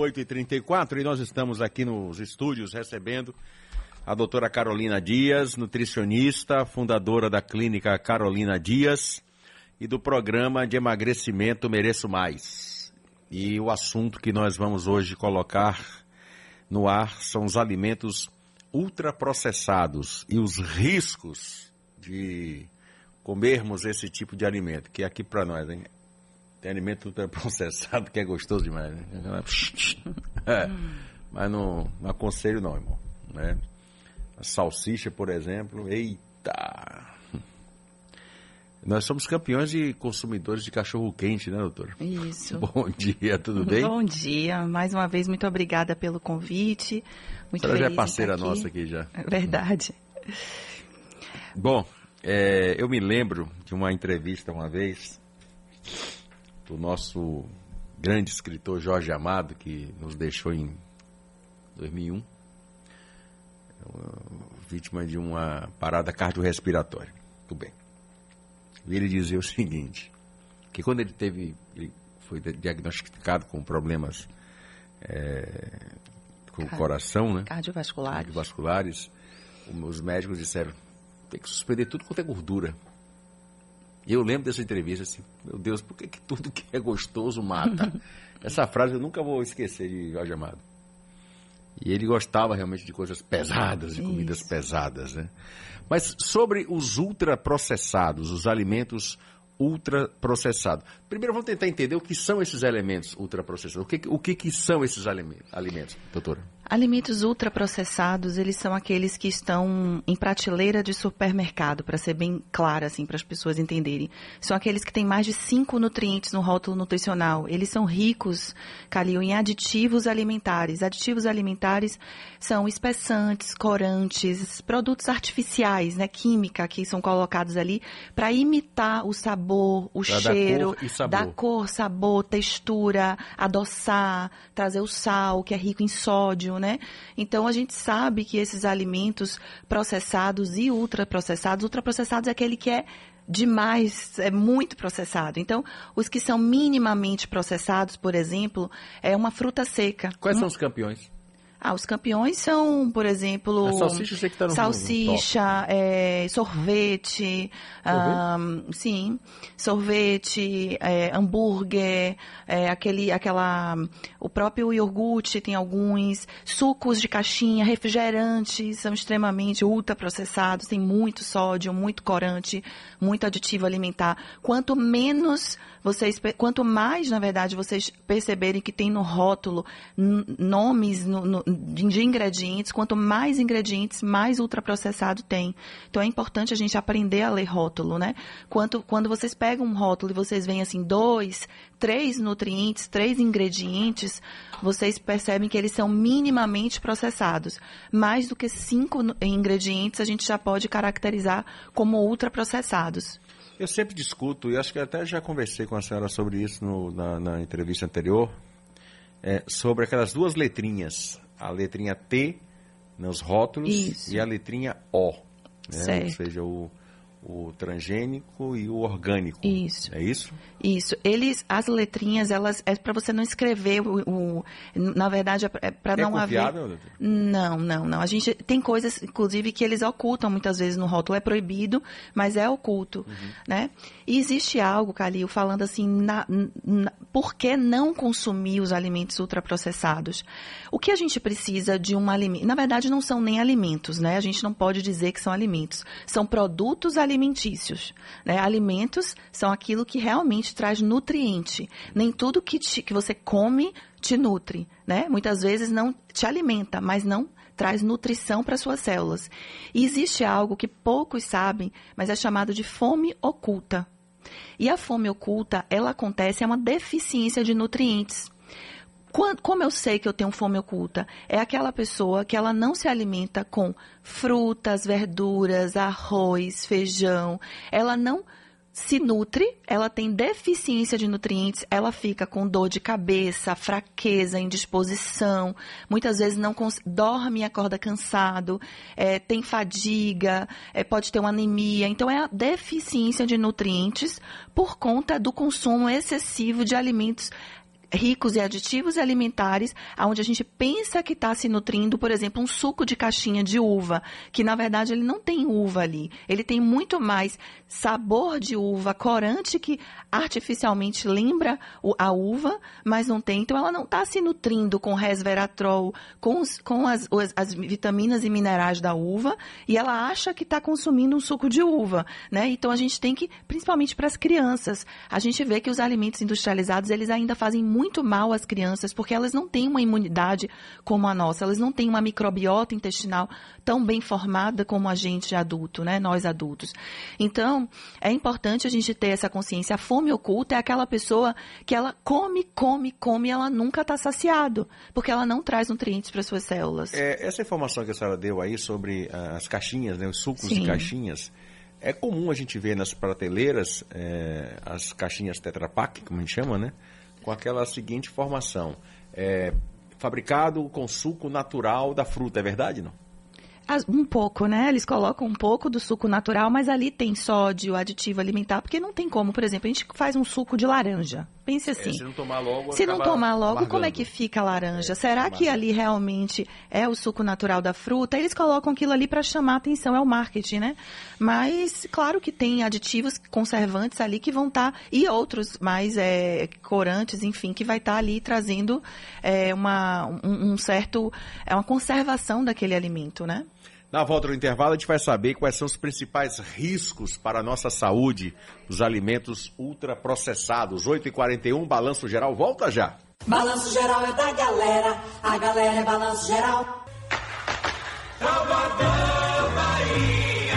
8h34 e nós estamos aqui nos estúdios recebendo a doutora Carolina Dias, nutricionista, fundadora da clínica Carolina Dias e do programa de emagrecimento Mereço Mais. E o assunto que nós vamos hoje colocar no ar são os alimentos ultraprocessados e os riscos de comermos esse tipo de alimento, que é aqui para nós, hein? Tem alimento ultraprocessado que é gostoso demais, né? É, mas não, não aconselho não, irmão. Né? A salsicha, por exemplo, eita! Nós somos campeões de consumidores de cachorro quente, né, doutor? Isso. Bom dia, tudo bem? Bom dia. Mais uma vez, muito obrigada pelo convite. Muito Ela já é parceira nossa aqui já. É verdade. Bom, é, eu me lembro de uma entrevista uma vez do nosso grande escritor Jorge Amado, que nos deixou em 2001, é vítima de uma parada cardiorrespiratória. Tudo bem. E ele dizia o seguinte, que quando ele teve, ele foi diagnosticado com problemas é, com o Car- coração, né? Cardiovascular. cardiovasculares, os médicos disseram, tem que suspender tudo quanto é gordura. Eu lembro dessa entrevista assim, meu Deus, por que, que tudo que é gostoso mata? Essa frase eu nunca vou esquecer de Jorge Amado. E ele gostava realmente de coisas pesadas, de comidas Isso. pesadas, né? Mas sobre os ultraprocessados, os alimentos ultraprocessados. Primeiro vamos tentar entender o que são esses elementos ultraprocessados. O que, o que, que são esses alimentos, doutora? Alimentos ultraprocessados, eles são aqueles que estão em prateleira de supermercado, para ser bem claro, assim, para as pessoas entenderem. São aqueles que têm mais de cinco nutrientes no rótulo nutricional. Eles são ricos, Calil, em aditivos alimentares. Aditivos alimentares são espessantes, corantes, produtos artificiais, né, química, que são colocados ali para imitar o sabor, o Pra cheiro, cor sabor. dar cor, sabor, textura, adoçar, trazer o sal, que é rico em sódio, né? Então a gente sabe que esses alimentos processados e ultraprocessados, ultraprocessados é aquele que é demais, é muito processado. Então, os que são minimamente processados, por exemplo, é uma fruta seca. Quais Uma- são os campeões? Ah, os campeões são, por exemplo, A salsicha eu sei que tá no- salsicha, é, sorvete, ahn, sim, sorvete, é, hambúrguer, é, aquele, aquela, o próprio iogurte tem alguns, sucos de caixinha, refrigerantes são extremamente ultraprocessados, tem muito sódio, muito corante, muito aditivo alimentar. Quanto menos vocês, quanto mais, na verdade, vocês perceberem que tem no rótulo nomes no- no- de ingredientes, quanto mais ingredientes, mais ultraprocessado tem. Então é importante a gente aprender a ler rótulo, né? Quanto, quando vocês pegam um rótulo e vocês veem assim, dois, três nutrientes, três ingredientes, vocês percebem que eles são minimamente processados. Mais do que cinco ingredientes a gente já pode caracterizar como ultraprocessados. Eu sempre discuto, e acho que até já conversei com a senhora sobre isso no- na, na entrevista anterior, é, sobre aquelas duas letrinhas, a letrinha T nos rótulos Isso. e a letrinha O, né? ou seja, o, o transgênico e o orgânico. Isso. É isso? Isso. Eles, as letrinhas, elas é para você não escrever o, o- na verdade é para É não confiável, haver. Não, não, não. A gente tem coisas, inclusive, que eles ocultam muitas vezes no rótulo. É proibido, mas é oculto, né? E existe algo, Calil, falando assim, na, na- por que não consumir os alimentos ultraprocessados? O que a gente precisa de um alimento? Na verdade, não são nem alimentos, né? A gente não pode dizer que são alimentos. São produtos alimentícios, né? Alimentos são aquilo que realmente traz nutriente. Nem tudo que, te- que você come te nutre, né? Muitas vezes não te alimenta, mas não traz nutrição para suas células. E existe algo que poucos sabem, mas é chamado de fome oculta. E a fome oculta, ela acontece, é uma deficiência de nutrientes. Quan- Como eu sei que eu tenho fome oculta? É aquela pessoa que ela não se alimenta com frutas, verduras, arroz, feijão. Ela não se nutre, ela tem deficiência de nutrientes, ela fica com dor de cabeça, fraqueza, indisposição, muitas vezes não dorme e acorda cansado, é, tem fadiga, é, pode ter uma anemia. Então é a deficiência de nutrientes por conta do consumo excessivo de alimentos ricos em aditivos alimentares, onde a gente pensa que está se nutrindo, por exemplo, um suco de caixinha de uva, que na verdade ele não tem uva ali. Ele tem muito mais sabor de uva, corante que artificialmente lembra a uva, mas não tem. Então ela não está se nutrindo com resveratrol, com, os, com as, as, as, vitaminas e minerais da uva, e ela acha que está consumindo um suco de uva. Né? Então a gente tem que, principalmente para as crianças, a gente vê que os alimentos industrializados eles ainda fazem muito mal às crianças, porque elas não têm uma imunidade como a nossa, elas não têm uma microbiota intestinal tão bem formada como a gente adulto, né? nós adultos. Então, é importante a gente ter essa consciência. A fome oculta é aquela pessoa que ela come, come, come e ela nunca está saciado, porque ela não traz nutrientes para suas células. É, essa informação que a senhora deu aí sobre uh, as caixinhas, né, os sucos Sim. de caixinhas, é comum a gente ver nas prateleiras é, as caixinhas Tetra Pak, como a gente chama, né? Com aquela seguinte informação: é, fabricado com suco natural da fruta, é verdade, não? Um pouco, né? Eles colocam um pouco do suco natural, mas ali tem sódio, aditivo alimentar, porque não tem como, por exemplo, a gente faz um suco de laranja. Pense é, assim. É, se não tomar logo, se não tomar logo, amargando. como é que fica a laranja? É, Será que ali realmente é o suco natural da fruta? Eles colocam aquilo ali para chamar atenção, é o marketing, né? Mas claro que tem aditivos conservantes ali que vão estar tá, e outros mais é, corantes, enfim, que vai estar tá ali trazendo é, uma um, um certo é uma conservação daquele alimento, né? Na volta do intervalo, a gente vai saber quais são os principais riscos para a nossa saúde dos alimentos ultraprocessados. 8h41, Balanço Geral, volta já. Balanço Geral é da galera, a galera é Balanço Geral. Salvador, Bahia.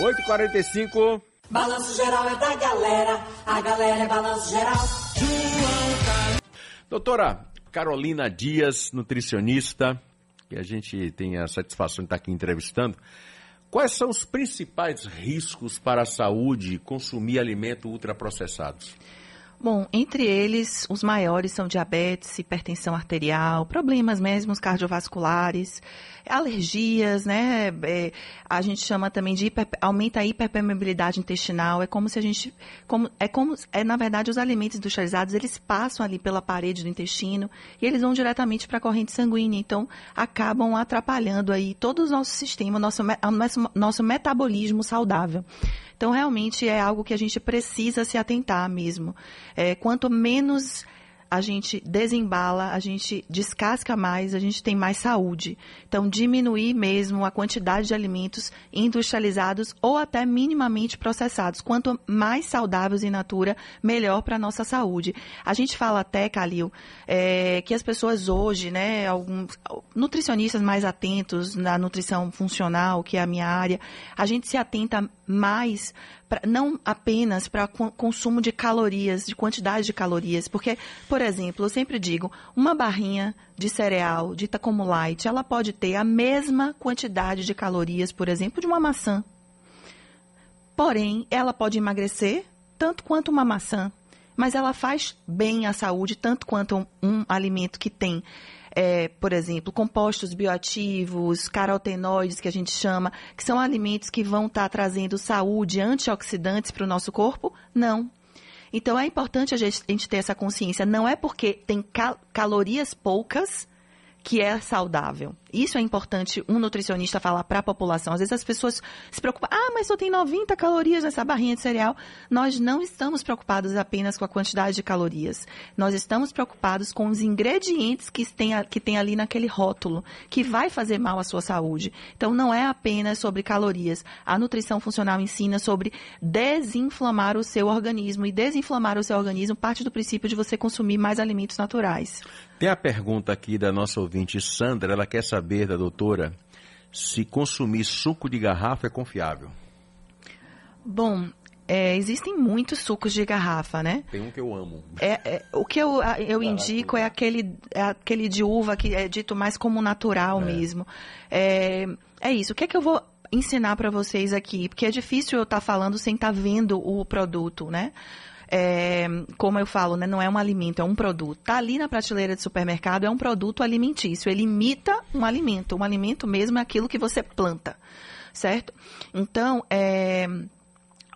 8h45. Balanço Geral é da galera, a galera é Balanço Geral. Doutora Carolina Dias, nutricionista, que a gente tem a satisfação de estar aqui entrevistando. Quais são os principais riscos para a saúde consumir alimentos ultraprocessados? Bom, entre eles, os maiores são diabetes, hipertensão arterial, problemas mesmo cardiovasculares, alergias, né? É, a gente chama também de hiper, aumenta a hiperpermeabilidade intestinal. É como se a gente, como, é como, é na verdade os alimentos industrializados eles passam ali pela parede do intestino e eles vão diretamente para a corrente sanguínea. Então acabam atrapalhando aí todo o nosso sistema, nosso nosso, nosso metabolismo saudável. Então, realmente é algo que a gente precisa se atentar mesmo. É, quanto menos a gente desembala, a gente descasca mais, a gente tem mais saúde. Então, diminuir mesmo a quantidade de alimentos industrializados ou até minimamente processados. Quanto mais saudáveis in natura, melhor para a nossa saúde. A gente fala até, Calil, é, que as pessoas hoje, né, alguns nutricionistas mais atentos na nutrição funcional, que é a minha área, a gente se atenta mais pra, não apenas para consumo de calorias, de quantidade de calorias, porque, por exemplo, eu sempre digo, uma barrinha de cereal dita como light, ela pode ter a mesma quantidade de calorias, por exemplo, de uma maçã. Porém, ela pode emagrecer tanto quanto uma maçã, mas ela faz bem à saúde tanto quanto um, um alimento que tem é, por exemplo, compostos bioativos, carotenoides, que a gente chama, que são alimentos que vão estar tá trazendo saúde, antioxidantes para o nosso corpo? Não. Então é importante a gente ter essa consciência. Não é porque tem cal calorias poucas que é saudável. Isso é importante um nutricionista falar para a população. Às vezes as pessoas se preocupam, ah, mas só tem 90 calorias nessa barrinha de cereal. Nós não estamos preocupados apenas com a quantidade de calorias. Nós estamos preocupados com os ingredientes que tem, que tem ali naquele rótulo, que vai fazer mal à sua saúde. Então não é apenas sobre calorias. A nutrição funcional ensina sobre desinflamar o seu organismo. E desinflamar o seu organismo parte do princípio de você consumir mais alimentos naturais. Tem a pergunta aqui da nossa ouvinte Sandra, ela quer saber da doutora se consumir suco de garrafa é confiável. Bom, é, existem muitos sucos de garrafa, né? Tem um que eu amo. É, é o que eu, eu indico é aquele, é aquele de uva que é dito mais como natural é. mesmo. É, é isso. O que é que eu vou ensinar para vocês aqui? Porque é difícil eu estar tá falando sem estar tá vendo o produto, né? É, como eu falo, né, não é um alimento, é um produto. Está ali na prateleira de supermercado, é um produto alimentício. Ele imita um alimento. Um alimento mesmo é aquilo que você planta, certo? Então, é,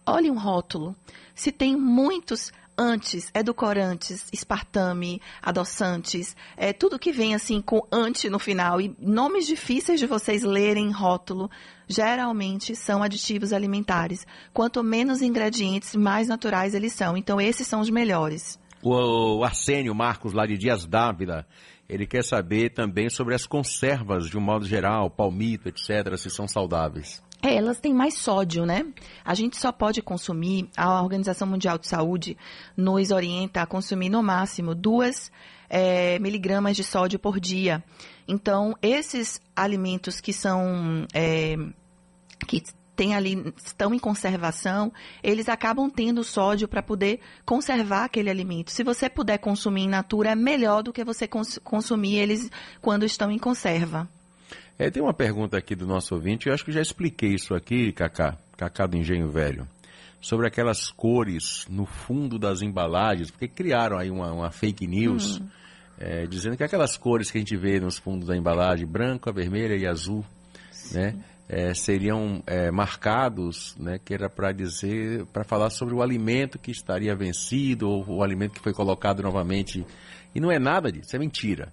olhe um rótulo. Se tem muitos antes, edulcorantes, espartame, adoçantes, é, tudo que vem assim com ante no final e nomes difíceis de vocês lerem em rótulo, geralmente são aditivos alimentares. Quanto menos ingredientes, mais naturais eles são. Então, esses são os melhores. O Arsênio Marcos, lá de Dias Dávila, ele quer saber também sobre as conservas, de um modo geral, palmito, etc., se são saudáveis. É, elas têm mais sódio, né? A gente só pode consumir, a Organização Mundial de Saúde nos orienta a consumir no máximo duas é, miligramas de sódio por dia. Então, esses alimentos que são é, que tem ali, estão em conservação, eles acabam tendo sódio para poder conservar aquele alimento. Se você puder consumir in natura, é melhor do que você cons consumir eles quando estão em conserva. É, tem uma pergunta aqui do nosso ouvinte, eu acho que já expliquei isso aqui, Cacá, Cacá do Engenho Velho, sobre aquelas cores no fundo das embalagens, porque criaram aí uma, uma fake news, hum. é, dizendo que aquelas cores que a gente vê nos fundos da embalagem, branca, vermelha e azul, né, é, seriam é, marcados, né, que era para dizer, para falar sobre o alimento que estaria vencido ou o alimento que foi colocado novamente. E não é nada disso, é mentira.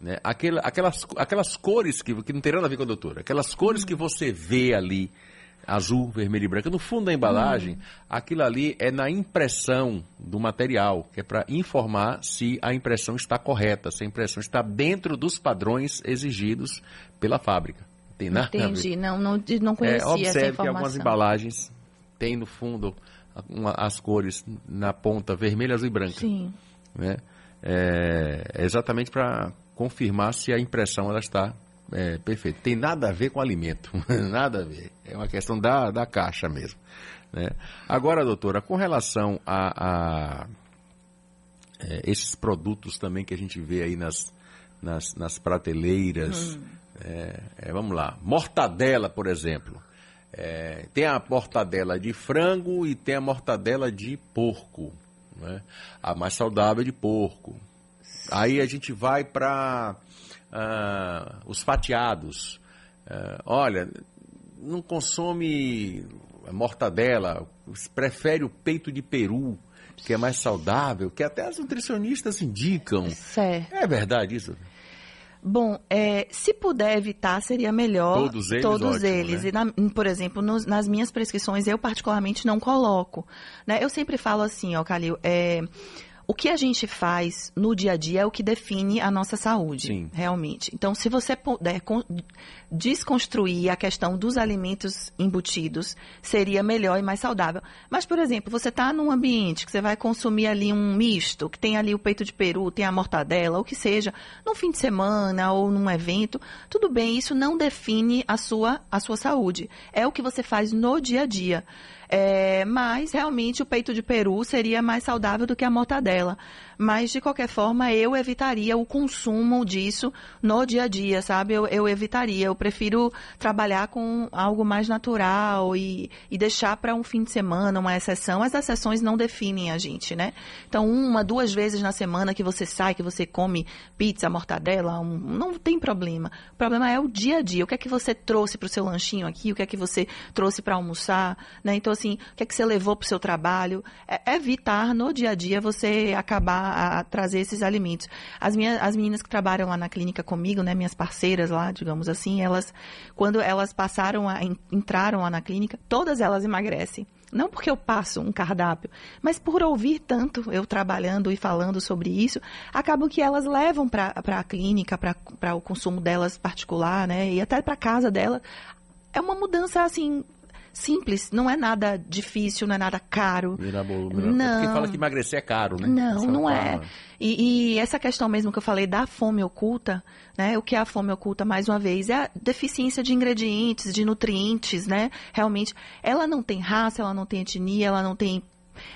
Né? Aquela, aquelas, aquelas cores que, que não tem nada a ver com a doutora, aquelas cores que você vê ali, azul, vermelho e branco, no fundo da embalagem, hum. aquilo ali é na impressão do material, que é para informar se a impressão está correta, se a impressão está dentro dos padrões exigidos pela fábrica. Tem nada Entendi, não, não, não é, conhecia é, observe essa informação. que algumas embalagens têm no fundo uma, as cores na ponta vermelha, azul e branca. Sim. Né? É, é exatamente para confirmar se a impressão ela está é, perfeita. Tem nada a ver com alimento, nada a ver. É uma questão da, da caixa mesmo. Né? Agora, doutora, com relação a, a é, esses produtos também que a gente vê aí nas, nas, nas prateleiras, hum. é, é vamos lá, mortadela, por exemplo. É, tem a mortadela de frango e tem a mortadela de porco. Né? A mais saudável é de porco. Aí a gente vai para ah, os fatiados. Uh, olha, não consome mortadela, prefere o peito de peru, que é mais saudável, que até as nutricionistas indicam. Certo. É verdade isso? Bom, é, se puder evitar, seria melhor. Todos eles? Todos ótimo, eles. Né? E, na, por exemplo, nos, nas minhas prescrições, eu particularmente não coloco. Né? Eu sempre falo assim, ó, Calil, é, o que a gente faz no dia a dia é o que define a nossa saúde, Sim. realmente. Então, se você puder desconstruir a questão dos alimentos embutidos, seria melhor e mais saudável. Mas, por exemplo, você está num ambiente que você vai consumir ali um misto, que tem ali o peito de peru, tem a mortadela, ou que seja, num fim de semana ou num evento, tudo bem, isso não define a sua, a sua saúde. É o que você faz no dia a dia. É, mas realmente o peito de peru seria mais saudável do que a mortadela. Mas, de qualquer forma, eu evitaria o consumo disso no dia a dia, sabe? Eu, eu evitaria. Eu prefiro trabalhar com algo mais natural e, e deixar para um fim de semana, uma exceção. As exceções não definem a gente, né? Então, uma, duas vezes na semana que você sai, que você come pizza, mortadela, um, não tem problema. O problema é o dia a dia. O que é que você trouxe para o seu lanchinho aqui? O que é que você trouxe para almoçar? Né? Então, assim, o que é que você levou para o seu trabalho? É, evitar no dia a dia você acabar a, trazer esses alimentos. As, minhas, as meninas que trabalham lá na clínica comigo, né, minhas parceiras lá, digamos assim, elas, quando elas passaram a, entraram lá na clínica, todas elas emagrecem. Não porque eu passo um cardápio, mas por ouvir tanto eu trabalhando e falando sobre isso, acabam que elas levam para a clínica, para o consumo delas particular, né? E até para casa dela. É uma mudança, assim, simples, não é nada difícil, não é nada caro. Mirabolo, mirabolo. Não. Porque fala que emagrecer é caro, né? Não, essa não é. E, e, essa questão mesmo que eu falei da fome oculta, né? O que é a fome oculta, mais uma vez, é a deficiência de ingredientes, de nutrientes, né? Realmente, ela não tem raça, ela não tem etnia, ela não tem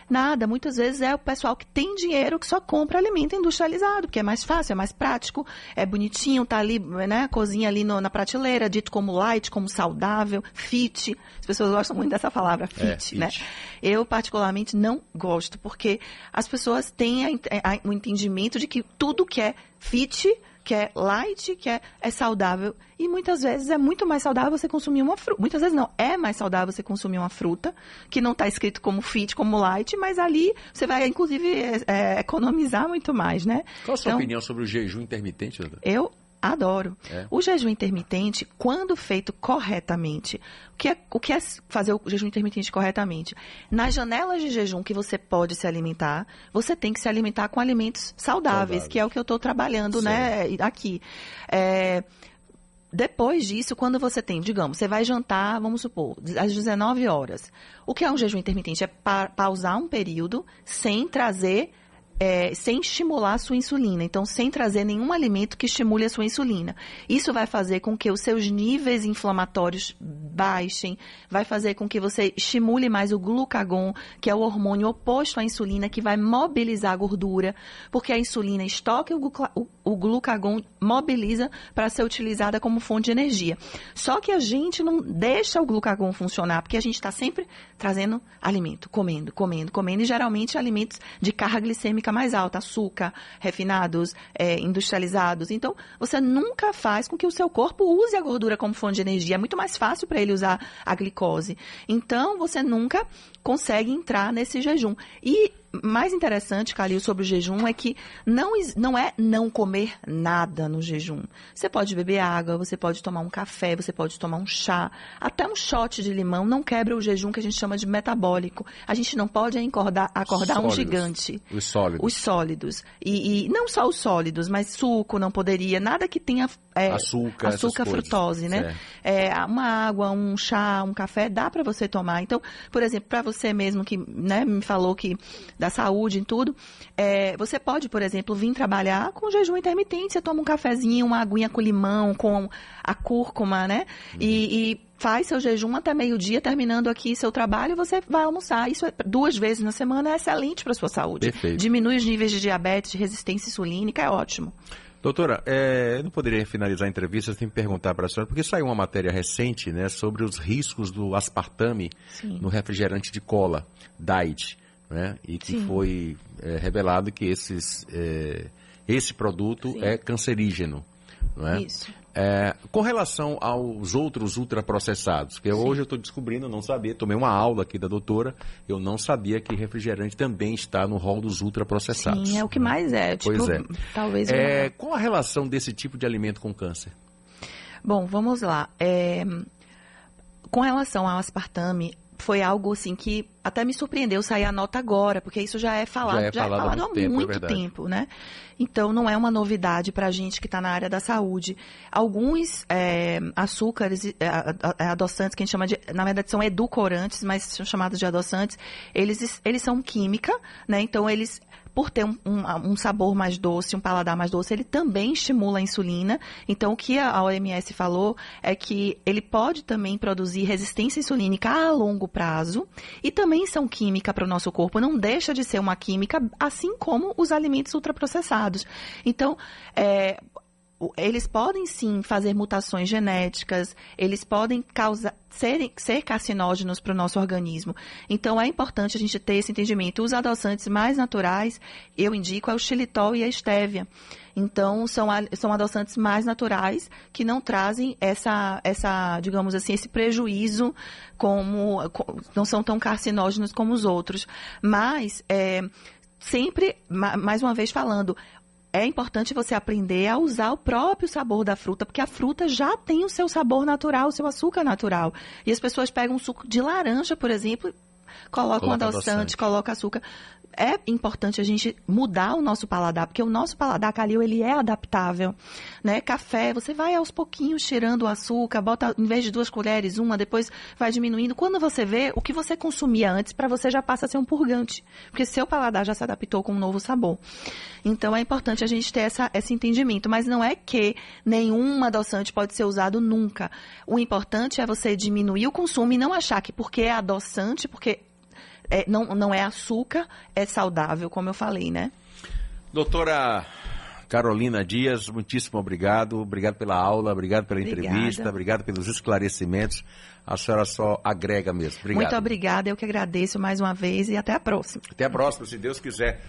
Nada, muitas vezes é o pessoal que tem dinheiro que só compra alimento industrializado, porque é mais fácil, é mais prático, é bonitinho, tá ali, né, cozinha ali no, na prateleira, dito como light, como saudável, fit. As pessoas gostam muito dessa palavra, fit, é, né? Fit. Eu, particularmente, não gosto, porque as pessoas têm o entendimento de que tudo que é fit que é light, que é, é saudável. E muitas vezes é muito mais saudável você consumir uma fruta. Muitas vezes não, é mais saudável você consumir uma fruta, que não está escrito como fit, como light, mas ali você vai, inclusive, é, é, economizar muito mais, né? Qual a sua então, opinião sobre o jejum intermitente, doutor? Eu Adoro. É. O jejum intermitente, quando feito corretamente, o que, é, o que é fazer o jejum intermitente corretamente? Nas janelas de jejum que você pode se alimentar, você tem que se alimentar com alimentos saudáveis, saudáveis. que é o que eu estou trabalhando né, aqui. É, depois disso, quando você tem, digamos, você vai jantar, vamos supor, às 19 horas. O que é um jejum intermitente? É pa pausar um período sem trazer é, sem estimular a sua insulina, então sem trazer nenhum alimento que estimule a sua insulina. Isso vai fazer com que os seus níveis inflamatórios baixem, vai fazer com que você estimule mais o glucagon, que é o hormônio oposto à insulina, que vai mobilizar a gordura, porque a insulina estoca o, o glucagon mobiliza para ser utilizada como fonte de energia. Só que a gente não deixa o glucagon funcionar, porque a gente está sempre trazendo alimento, comendo, comendo, comendo, e geralmente alimentos de carga glicêmica mais alta, açúcar, refinados, é, industrializados. Então, você nunca faz com que o seu corpo use a gordura como fonte de energia. É muito mais fácil para ele usar a glicose. Então, você nunca consegue entrar nesse jejum. E mais interessante, Calil, sobre o jejum é que não, não é não comer nada no jejum. Você pode beber água, você pode tomar um café, você pode tomar um chá, até um shot de limão não quebra o jejum que a gente chama de metabólico. A gente não pode acordar, acordar um gigante. Os sólidos. Os sólidos. E, e, não só os sólidos, mas suco não poderia, nada que tenha é, açúcar, açúcar frutose, né? É, uma água, um chá, um café, dá para você tomar. Então, por exemplo, para você mesmo que né, me falou que da saúde em tudo, é, você pode, por exemplo, vir trabalhar com jejum intermitente. Você toma um cafezinho, uma aguinha com limão, com a cúrcuma, né? Uhum. E, e faz seu jejum até meio-dia, terminando aqui seu trabalho, você vai almoçar. Isso é, duas vezes na semana é excelente para sua saúde. Perfeito. Diminui os níveis de diabetes, de resistência insulínica, é ótimo. Doutora, é, eu não poderia finalizar a entrevista sem perguntar para a senhora, porque saiu uma matéria recente né, sobre os riscos do aspartame Sim. no refrigerante de cola, Diet, né, e que Sim. foi é, revelado que esses, é, esse produto Sim. é cancerígeno. Não é? Isso. É, com relação aos outros ultraprocessados, que Sim. hoje eu estou descobrindo, não sabia, tomei uma aula aqui da doutora, eu não sabia que refrigerante também está no rol dos ultraprocessados. Sim, é o que mais é. Tipo, pois é. Talvez. É, qual a relação desse tipo de alimento com câncer? Bom, vamos lá. É, com relação ao aspartame, foi algo assim que até me surpreendeu sair a nota agora, porque isso já é falado, já é, já falado, é falado há muito, tempo, muito é tempo, né? Então não é uma novidade para a gente que está na área da saúde. Alguns é, açúcares, é, é, adoçantes que a gente chama de, na verdade são edulcorantes, mas são chamados de adoçantes, eles, eles são química, né? Então eles por ter um, um, um, sabor mais doce, um paladar mais doce, ele também estimula a insulina. Então, o que a OMS falou é que ele pode também produzir resistência insulínica a longo prazo e também são química para o nosso corpo. Não deixa de ser uma química, assim como os alimentos ultraprocessados. Então, é, eles podem sim fazer mutações genéticas, eles podem causar, ser, ser carcinógenos para o nosso organismo. Então é importante a gente ter esse entendimento. Os adoçantes mais naturais, eu indico, é o xilitol e a estévia. Então, são, são adoçantes mais naturais que não trazem essa, essa digamos assim, esse prejuízo como. não são tão carcinógenos como os outros. Mas. É, sempre, mais uma vez falando, é importante você aprender a usar o próprio sabor da fruta, porque a fruta já tem o seu sabor natural, o seu açúcar natural. E as pessoas pegam um suco de laranja, por exemplo, colocam Coloca adoçante, adoçante, coloca açúcar é importante a gente mudar o nosso paladar, porque o nosso paladar, Calil, ele é adaptável, né? Café, você vai aos pouquinhos tirando o açúcar, bota, em vez de duas colheres, uma, depois vai diminuindo. Quando você vê, o que você consumia antes, para você já passa a ser um purgante, porque seu paladar já se adaptou com um novo sabor. Então, é importante a gente ter essa, esse entendimento, mas não é que nenhum adoçante pode ser usado nunca. O importante é você diminuir o consumo e não achar que porque é adoçante, porque é, não, não é açúcar, é saudável, como eu falei, né? Doutora Carolina Dias, muitíssimo obrigado. Obrigado pela aula, obrigado pela obrigada. entrevista, obrigado pelos esclarecimentos. A senhora só agrega mesmo. Obrigado. Muito obrigada, eu que agradeço mais uma vez e até a próxima. Até a próxima, se Deus quiser.